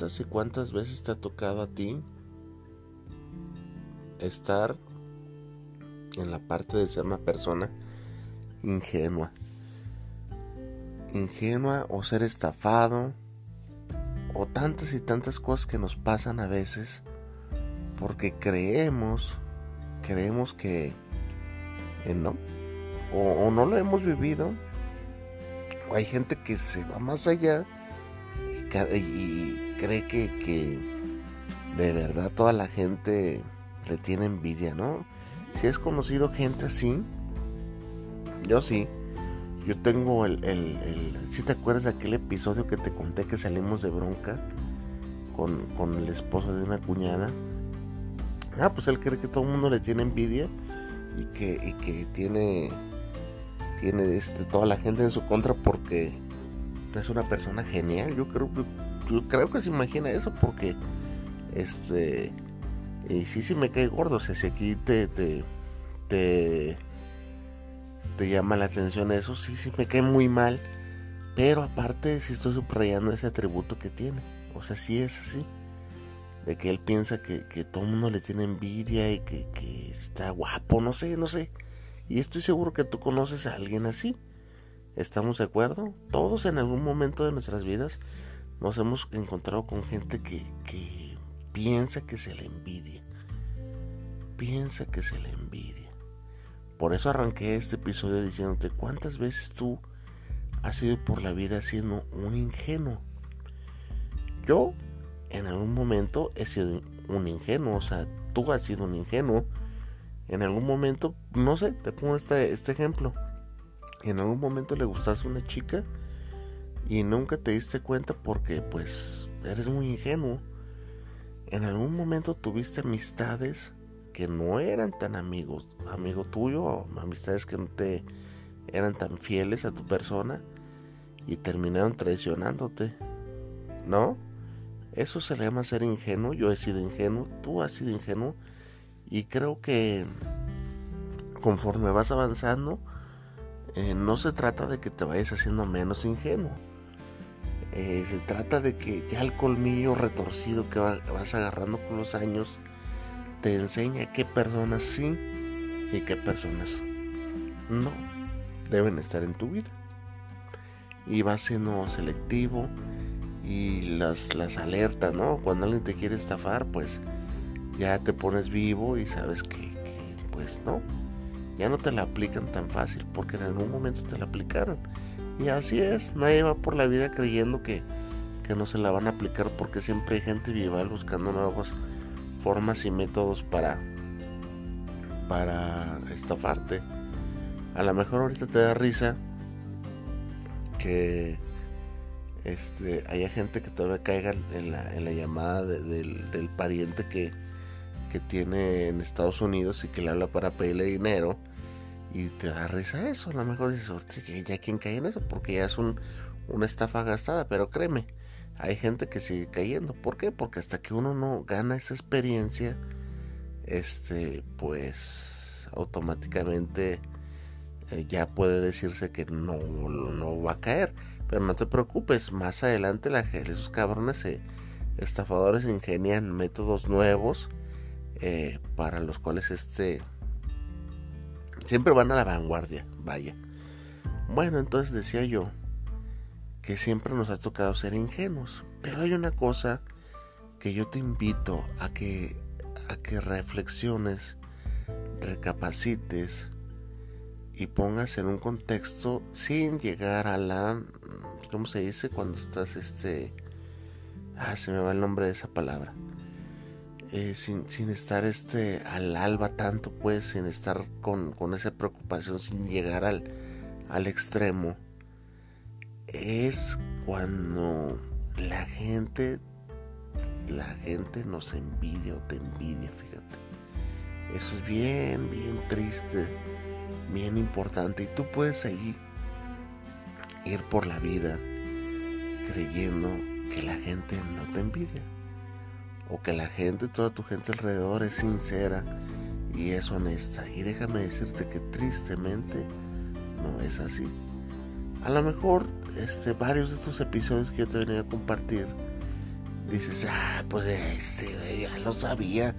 ¿Cuántas y cuántas veces te ha tocado a ti estar en la parte de ser una persona ingenua? Ingenua o ser estafado o tantas y tantas cosas que nos pasan a veces porque creemos, creemos que, no, o, o no lo hemos vivido, o hay gente que se va más allá y cree que, de verdad toda la gente le tiene envidia, ¿no? Si has conocido gente así, yo sí. Yo tengo el, el, si te acuerdas de aquel episodio que te conté que salimos de bronca con, con el esposo de una cuñada. Ah, pues él cree que todo el mundo le tiene envidia y que, y que tiene, tiene este, toda la gente en su contra porque es una persona genial. Yo creo, yo creo que se imagina eso porque este y sí sí me cae gordo. O sea, si aquí te, te, te, llama la atención eso, sí sí me cae muy mal. Pero aparte sí estoy subrayando ese atributo que tiene. O sea, sí es así. De que él piensa que, todo el mundo le tiene envidia y que, que está guapo, no sé, no sé. Y estoy seguro que tú conoces a alguien así. ¿Estamos de acuerdo? Todos en algún momento de nuestras vidas nos hemos encontrado con gente que, piensa que se le envidia. Piensa que se le envidia. Por eso arranqué este episodio diciéndote cuántas veces tú has ido por la vida siendo un ingenuo. Yo en algún momento he sido un ingenuo, o sea, tú has sido un ingenuo. En algún momento, no sé, te pongo este, este ejemplo en algún momento le gustaste a una chica y nunca te diste cuenta porque pues eres muy ingenuo. En algún momento tuviste amistades que no eran tan amigos, amigo tuyo, amistades que no te eran tan fieles a tu persona y terminaron traicionándote. ¿No? Eso se le llama ser ingenuo. Yo he sido ingenuo, tú has sido ingenuo y creo que conforme vas avanzando, eh, no se trata de que te vayas haciendo menos ingenuo. Eh, se trata de que ya el colmillo retorcido que vas agarrando con los años te enseña qué personas sí y qué personas no deben estar en tu vida. Y vas siendo selectivo y las, las alertas, ¿no? Cuando alguien te quiere estafar, pues ya te pones vivo y sabes que pues no, ya no te la aplican tan fácil porque en algún momento te la aplicaron. Y así es, nadie va por la vida creyendo que, no se la van a aplicar porque siempre hay gente viva buscando nuevas formas y métodos para, para estafarte. A lo mejor ahorita te da risa que este, haya gente que todavía caiga en la, en la llamada del, del, pariente que, que tiene en Estados Unidos y que le habla para pedirle dinero y te da risa eso. A lo mejor dices, ya quien cae en eso, porque ya es un, una estafa gastada. Pero créeme, hay gente que sigue cayendo. ¿Por qué? Porque hasta que uno no gana esa experiencia, este, pues automáticamente eh, ya puede decirse que no, no va a caer. Pero no te preocupes, más adelante la, esos cabrones estafadores ingenian métodos nuevos eh, para los cuales este Siempre van a la vanguardia, vaya. Bueno, entonces decía yo que siempre nos ha tocado ser ingenuos. Pero hay una cosa que yo te invito a que, a que reflexiones recapacites y pongas en un contexto sin llegar a la ¿cómo se dice? cuando estás este ah se me va el nombre de esa palabra eh, sin, estar este al alba tanto pues sin estar con, con esa preocupación sin llegar al, al extremo es cuando la gente la gente nos envidia o te envidia fíjate. Eso es bien bien triste bien importante. Y tú puedes ahí ir por la vida creyendo que la gente no te envidia o que la gente, toda tu gente alrededor es sincera y es honesta. Y déjame decirte que tristemente no es así. A lo mejor este, varios de estos episodios que yo te venía a compartir, dices, ah, pues este güey ya lo sabía.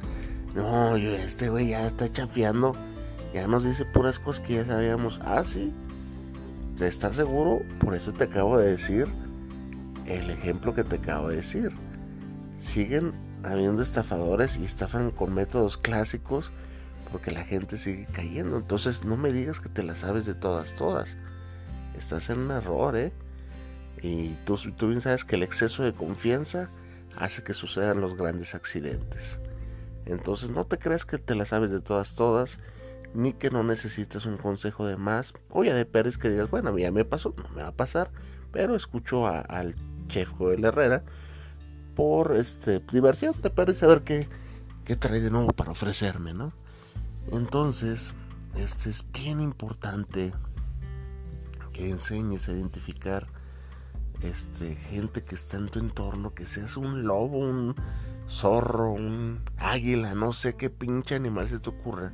No, yo este güey ya está chafiando. Ya nos dice puras cosas que ya sabíamos. Ah, sí. ¿De estar seguro? Por eso te acabo de decir el ejemplo que te acabo de decir. Siguen habiendo estafadores y estafan con métodos clásicos porque la gente sigue cayendo. Entonces no me digas que te la sabes de todas, todas. Estás en un error, ¿eh? Y tú, tú bien sabes que el exceso de confianza hace que sucedan los grandes accidentes. Entonces no te creas que te la sabes de todas, todas, ni que no necesitas un consejo de más. Oye, de Pérez que digas, bueno, ya me pasó, no me va a pasar, pero escucho al chef Joel Herrera por este, diversión, te parece a ver qué, qué trae de nuevo para ofrecerme, ¿no? Entonces, este es bien importante que enseñes a identificar este, gente que está en tu entorno, que seas un lobo, un zorro, un águila, no sé qué pinche animal se te ocurra,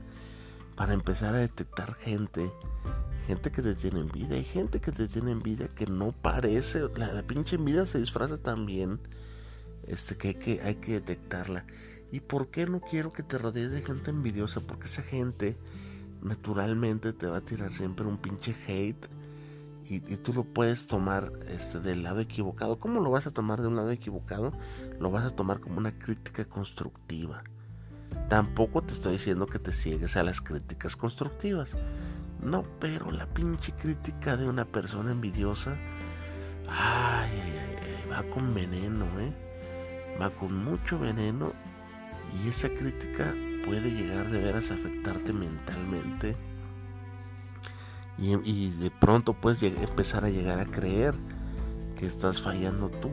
para empezar a detectar gente, gente que te tiene envidia, y gente que te tiene envidia que no parece, la, la pinche envidia se disfraza también este, que hay, que detectarla. ¿Y por qué no quiero que te rodees de gente envidiosa? Porque esa gente naturalmente te va a tirar siempre un pinche hate y, tú lo puedes tomar este, del lado equivocado. ¿Cómo lo vas a tomar de un lado equivocado? Lo vas a tomar como una crítica constructiva. Tampoco te estoy diciendo que te ciegues a las críticas constructivas. No, pero la pinche crítica de una persona envidiosa, ay, ay, ay, va con veneno, ¿eh? Va con mucho veneno y esa crítica puede llegar de veras a afectarte mentalmente y, de pronto puedes empezar a llegar a creer que estás fallando tú.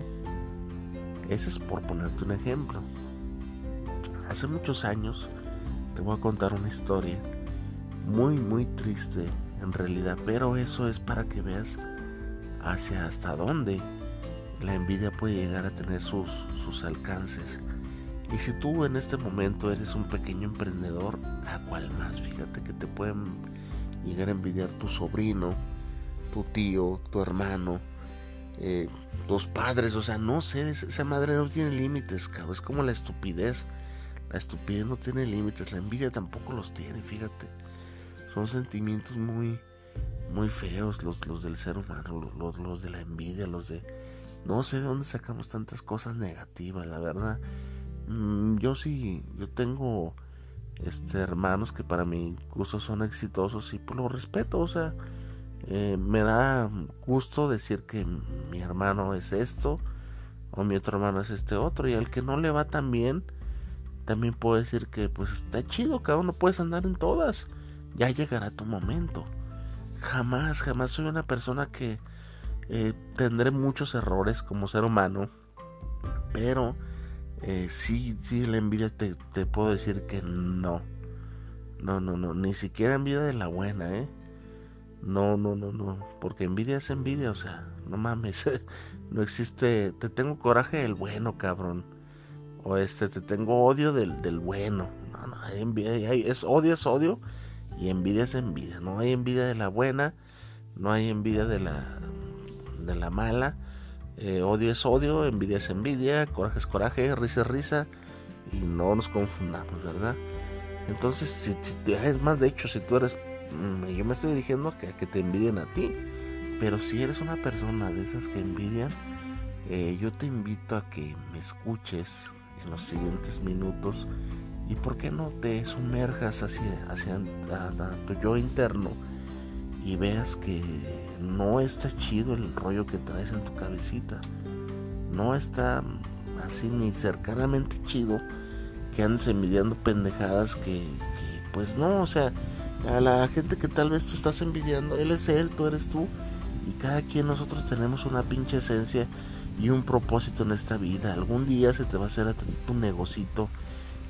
Ese es por ponerte un ejemplo. Hace muchos años te voy a contar una historia muy muy triste en realidad, pero eso es para que veas hacia hasta dónde la envidia puede llegar a tener sus, sus alcances. Y si tú en este momento eres un pequeño emprendedor, ¿a cuál más? Fíjate que te pueden llegar a envidiar tu sobrino, tu tío, tu hermano, eh, tus padres. O sea, no sé, esa madre no tiene límites, cabrón. Es como la estupidez. La estupidez no tiene límites, la envidia tampoco los tiene, fíjate. Son sentimientos muy, muy feos los, los del ser humano, los, los de la envidia, los de no sé de dónde sacamos tantas cosas negativas, la verdad. Mm, yo sí, yo tengo este, hermanos que para mi gusto son exitosos y pues lo respeto, o sea, eh, me da gusto decir que mi hermano es esto o mi otro hermano es este otro y al que no le va tan bien, también puedo decir que pues está chido, cada uno puedes andar en todas, ya llegará tu momento. Jamás, jamás soy una persona que eh, tendré muchos errores como ser humano, pero eh, sí, sí, la envidia te, puedo decir que no. No, no, no, ni siquiera envidia de la buena, ¿eh? No, no, no, no, porque envidia es envidia, o sea, no mames, no existe, te tengo coraje del bueno, cabrón. O este, te tengo odio del, del bueno. No, no, hay envidia, es odio, es odio, y envidia es envidia. No hay envidia de la buena, no hay envidia de la, de la mala. Eh, odio es odio, envidia es envidia, coraje es coraje, risa es risa. Y no nos confundamos, ¿verdad? Entonces, si, es más, de hecho, si tú eres... Mm, yo me estoy dirigiendo a que, te envidien a ti. Pero si eres una persona de esas que envidian, eh, yo te invito a que me escuches en los siguientes minutos ¿Y por qué no te sumerjas hacia, hacia tu yo interno y veas que no está chido el rollo que traes en tu cabecita? No está así ni cercanamente chido que andes envidiando pendejadas que, pues no, o sea, a la gente que tal vez tú estás envidiando, él es él, tú eres tú, y cada quien nosotros tenemos una pinche esencia y un propósito en esta vida. Algún día se te va a hacer a tu negocito.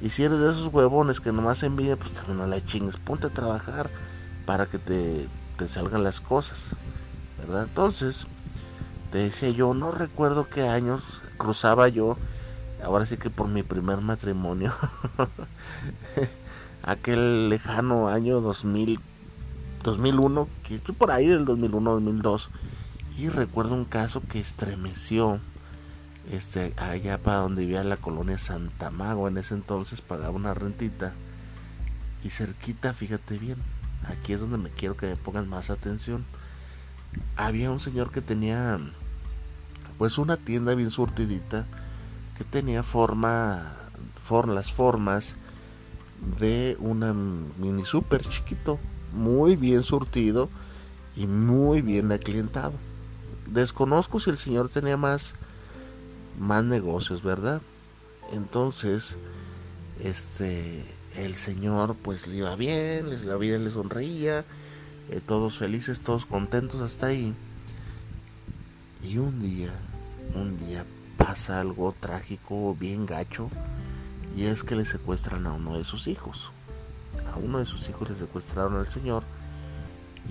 Y si eres de esos huevones que nomás envidia, pues también no la chingues. Ponte a trabajar para que te, te salgan las cosas. ¿Verdad? Entonces, te decía yo, no recuerdo qué años cruzaba yo ahora sí que por mi primer matrimonio, aquel lejano año 2000, 2001, que estoy por ahí del 2001, 2002, y recuerdo un caso que estremeció, este, allá para donde vivía la colonia Santa Mago, en ese entonces pagaba una rentita, y cerquita, fíjate bien, aquí es donde me quiero que me pongan más atención, había un señor que tenía, pues una tienda bien surtidita, que tenía forma, las formas de una mini super chiquito, muy bien surtido y muy bien aclientado. Desconozco si el señor tenía más, más negocios, ¿verdad? Entonces, este, el señor pues le iba bien, la vida le sonreía, eh, todos felices, todos contentos hasta ahí. Y un día, un día pasa algo trágico, bien gacho, y es que le secuestran a uno de sus hijos. A uno de sus hijos le secuestraron al señor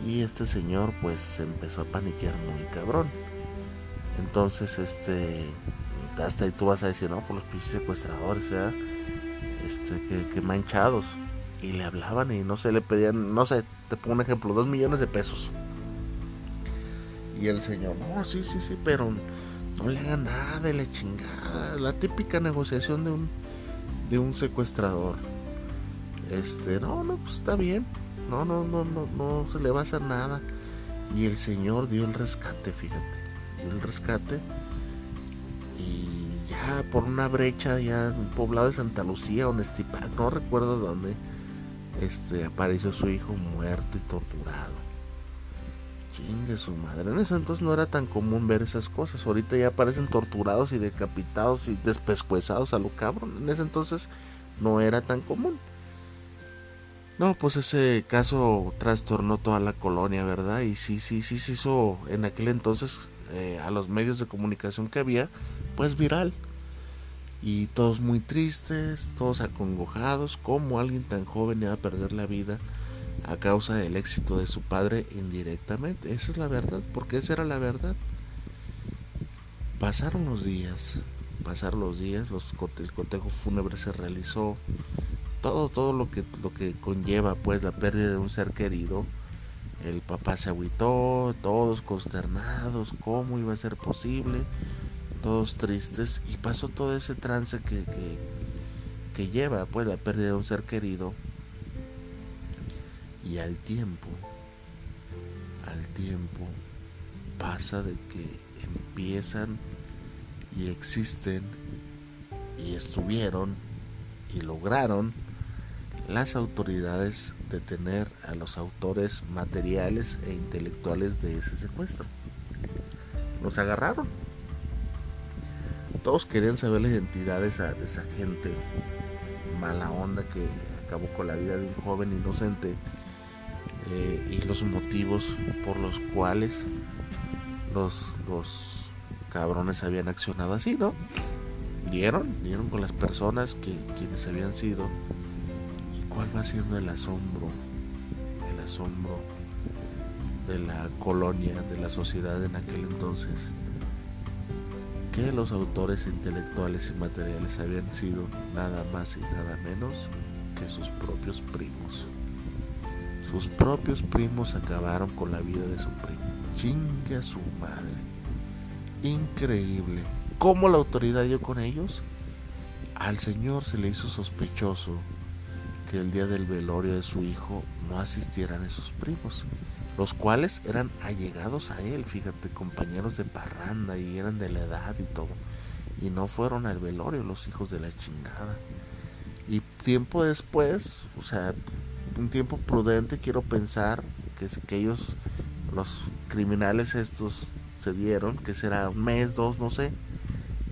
y este señor pues empezó a paniquear muy cabrón. Entonces, este, hasta ahí tú vas a decir, no, por los pinches secuestradores, este, que, manchados. Y le hablaban y no se le pedían, no sé, te pongo un ejemplo, dos millones de pesos. Y el señor, no, sí, sí, sí, pero no le haga nada de la chingada. La típica negociación de un, de un secuestrador. Este, no, no, pues está bien. No, no, no, no, no se le va a hacer nada. Y el Señor dio el rescate, fíjate. Dio el rescate. Y por una brecha, ya un poblado de Santa Lucía, o no recuerdo dónde, este, apareció su hijo muerto y torturado. Chingue su madre. En ese entonces no era tan común ver esas cosas. Ahorita ya aparecen torturados y decapitados y despescuezados a lo cabrón. En ese entonces no era tan común. No, pues ese caso trastornó toda la colonia, ¿verdad? Y sí, sí, sí se hizo en aquel entonces eh, a los medios de comunicación que había, pues viral. Y todos muy tristes, todos acongojados, como alguien tan joven iba a perder la vida a causa del éxito de su padre indirectamente. Esa es la verdad, porque esa era la verdad. Pasaron los días, pasaron los días, los, el cotejo fúnebre se realizó, todo, todo lo que, lo que conlleva pues la pérdida de un ser querido. El papá se agüitó, todos consternados, cómo iba a ser posible, todos tristes, y pasó todo ese trance que, que, lleva pues la pérdida de un ser querido y al tiempo, al tiempo pasa de que empiezan y existen y estuvieron y lograron las autoridades detener a los autores materiales e intelectuales de ese secuestro. Los agarraron. Todos querían saber la identidad de esa, gente mala onda que acabó con la vida de un joven inocente eh, y los motivos por los cuales los, los cabrones habían accionado así, ¿no? Dieron, dieron con las personas que quienes habían sido y cuál va siendo el asombro, el asombro de la colonia, de la sociedad en aquel entonces, que los autores intelectuales y materiales habían sido nada más y nada menos que sus propios primos. Sus propios primos acabaron con la vida de su primo. Chingue a su madre. Increíble. ¿Cómo la autoridad dio con ellos? Al señor se le hizo sospechoso que el día del velorio de su hijo no asistieran esos primos, los cuales eran allegados a él, fíjate, compañeros de parranda y eran de la edad y todo. Y no fueron al velorio los hijos de la chingada. Y tiempo después, o sea, un tiempo prudente, quiero pensar que, que ellos, los criminales estos, se dieron, que será un mes, dos, no sé.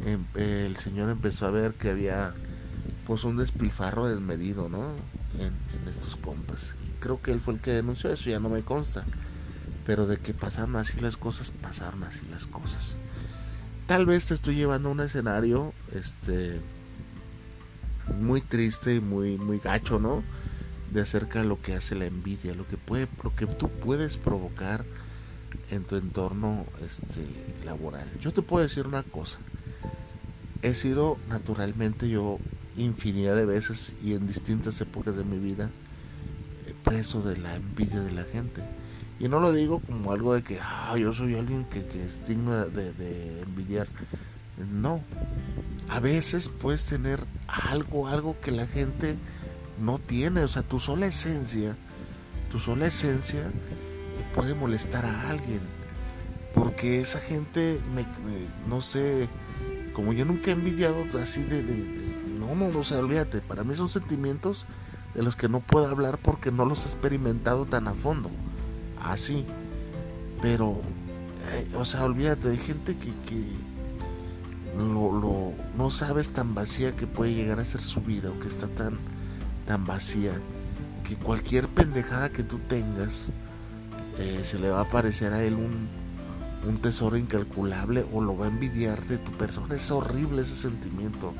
Em, el señor empezó a ver que había pues un despilfarro desmedido, ¿no? En, en estos compas. Creo que él fue el que denunció eso, ya no me consta. Pero de que pasaron así las cosas, pasaron así las cosas. Tal vez te estoy llevando a un escenario, este, muy triste y muy, muy gacho, ¿no? De acerca de lo que hace la envidia, lo que puede, lo que tú puedes provocar en tu entorno este, laboral. Yo te puedo decir una cosa. He sido naturalmente yo infinidad de veces y en distintas épocas de mi vida preso de la envidia de la gente. Y no lo digo como algo de que ah, yo soy alguien que, es digno de, de, envidiar. No. A veces puedes tener algo, algo que la gente no tiene. O sea, tu sola esencia, tu sola esencia puede molestar a alguien. Porque esa gente, me, no sé, como yo nunca he envidiado así de, no, no, no, se olvídate. Para mí son sentimientos de los que no puedo hablar porque no los he experimentado tan a fondo. Así. Pero, eh, o sea, olvídate, hay gente que, que lo, lo, no sabes tan vacía que puede llegar a ser su vida o que está tan, tan vacía que cualquier pendejada que tú tengas eh, se le va a parecer a él un, un tesoro incalculable o lo va a envidiar de tu persona. Es horrible ese sentimiento.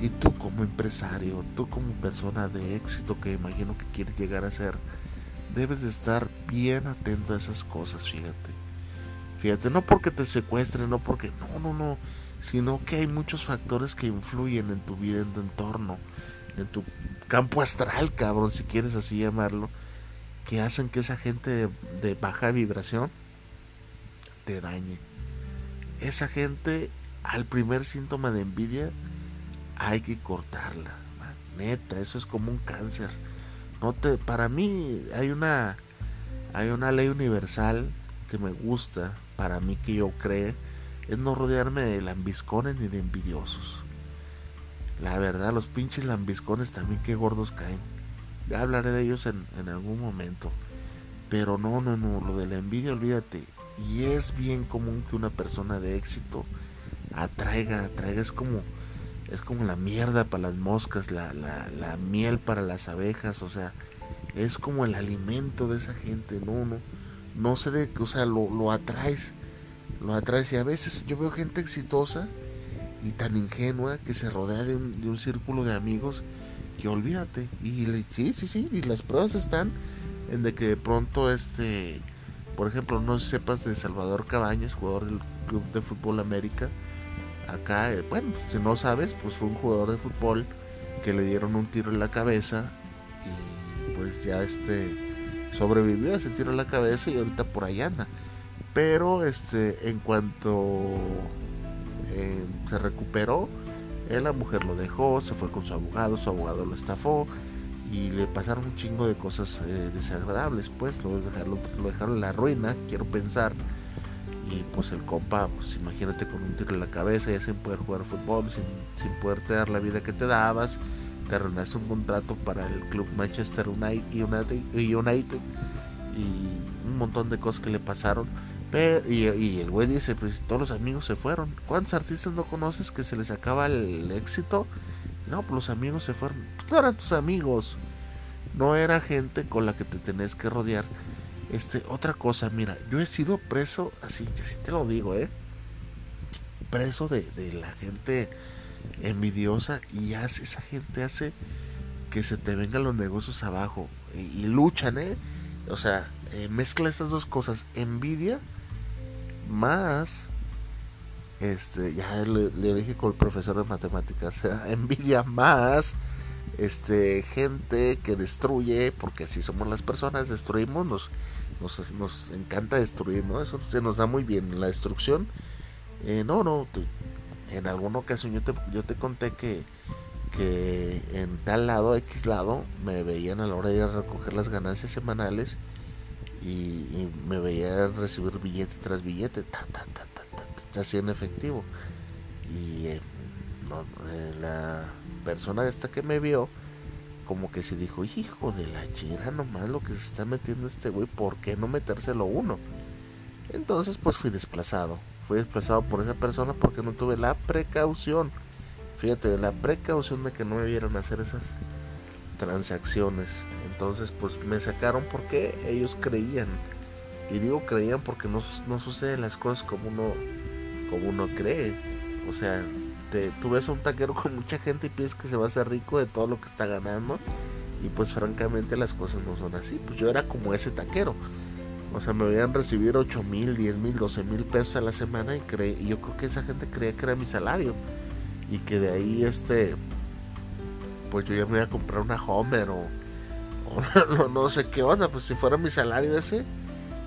Y tú como empresario, tú como persona de éxito que imagino que quieres llegar a ser, debes de estar bien atento a esas cosas, fíjate. Fíjate, no porque te secuestren, no porque, no, no, no, sino que hay muchos factores que influyen en tu vida, en tu entorno, en tu campo astral, cabrón, si quieres así llamarlo, que hacen que esa gente de, baja vibración te dañe. Esa gente, al primer síntoma de envidia, hay que cortarla. Neta, eso es como un cáncer. No te, para mí hay una, hay una ley universal que me gusta, para mí que yo creo, es no rodearme de lambiscones ni de envidiosos. La verdad, los pinches lambiscones también qué gordos caen. Ya hablaré de ellos en, en algún momento. Pero no, no, no, lo de la envidia, olvídate. Y es bien común que una persona de éxito atraiga, atraiga, es como, es como la mierda para las moscas, la, la, la miel para las abejas, o sea, es como el alimento de esa gente, no, no, no sé de, o sea, lo, lo atraes, lo atraes y a veces yo veo gente exitosa y tan ingenua que se rodea de un, de un círculo de amigos que olvídate. Y sí, sí, sí, y las pruebas están en de que de pronto este, por ejemplo, no sepas de Salvador Cabañas, jugador del Club de Fútbol América. Acá, eh, bueno, si no sabes, pues fue un jugador de fútbol que le dieron un tiro en la cabeza y pues ya este sobrevivió a ese tiro en la cabeza y ahorita por ahí anda. Pero este, en cuanto eh, se recuperó, eh, la mujer lo dejó, se fue con su abogado, su abogado lo estafó y le pasaron un chingo de cosas eh, desagradables, pues lo dejaron, lo dejaron en la ruina, quiero pensar. Y pues el compa, pues imagínate con un tiro en la cabeza, ya sin poder jugar fútbol, sin, sin poderte dar la vida que te dabas, te arruinaste un contrato para el club Manchester United, United y un montón de cosas que le pasaron y, el güey dice, pues todos los amigos se fueron. ¿Cuántos artistas no conoces que se les acaba el éxito? No, pues los amigos se fueron. Pues no eran tus amigos. No era gente con la que te tenés que rodear. Este, otra cosa, mira, yo he sido preso, así, así te lo digo, eh. Preso de, la gente envidiosa y hace, esa gente hace que se te vengan los negocios abajo. Y, luchan, eh. O sea, eh, mezcla esas dos cosas, envidia más este ya le, dije con el profesor de matemáticas envidia más este gente que destruye porque así somos las personas destruimos nos nos, encanta destruir no eso se nos da muy bien la destrucción eh, no no en alguna ocasión yo te yo te conté que que en tal lado x lado me veían a la hora de ir a recoger las ganancias semanales y, me veía recibir billete tras billete, ta, ta, ta, ta, así en efectivo. Y eh, eh, la persona esta que me vio como que se dijo, hijo de la chira, nomás lo que se está metiendo este güey, ¿por qué no metérselo uno? Entonces pues fui desplazado, fui desplazado por esa persona porque no tuve la precaución, fíjate, la precaución de que no me vieran hacer esas transacciones. Entonces pues me sacaron porque ellos creían, y digo creían porque no, no suceden las cosas como uno, como uno cree, o sea, tú ves a un taquero con mucha gente y piensas que se va a hacer rico de todo lo que está ganando. Y pues francamente las cosas no son así. Pues yo era como ese taquero. O sea, me veían recibir 8 mil, 10 mil, 12 mil pesos a la semana y, y yo creo que esa gente creía que era mi salario. Y que de ahí este, pues yo ya me iba a comprar una Homer o, o no, no sé qué onda. Pues si fuera mi salario ese,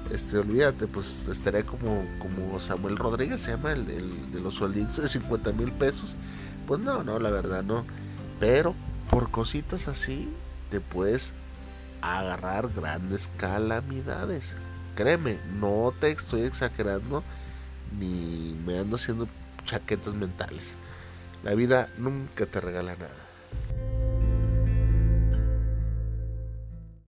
este, olvídate, pues estaría como, como Samuel Rodríguez, se llama, el, de los suelditos de 50 mil pesos. Pues no, no, la verdad no. Pero por cositas así te puedes agarrar grandes calamidades. Créeme, no te estoy exagerando ni me ando haciendo chaquetas mentales. La vida nunca te regala nada.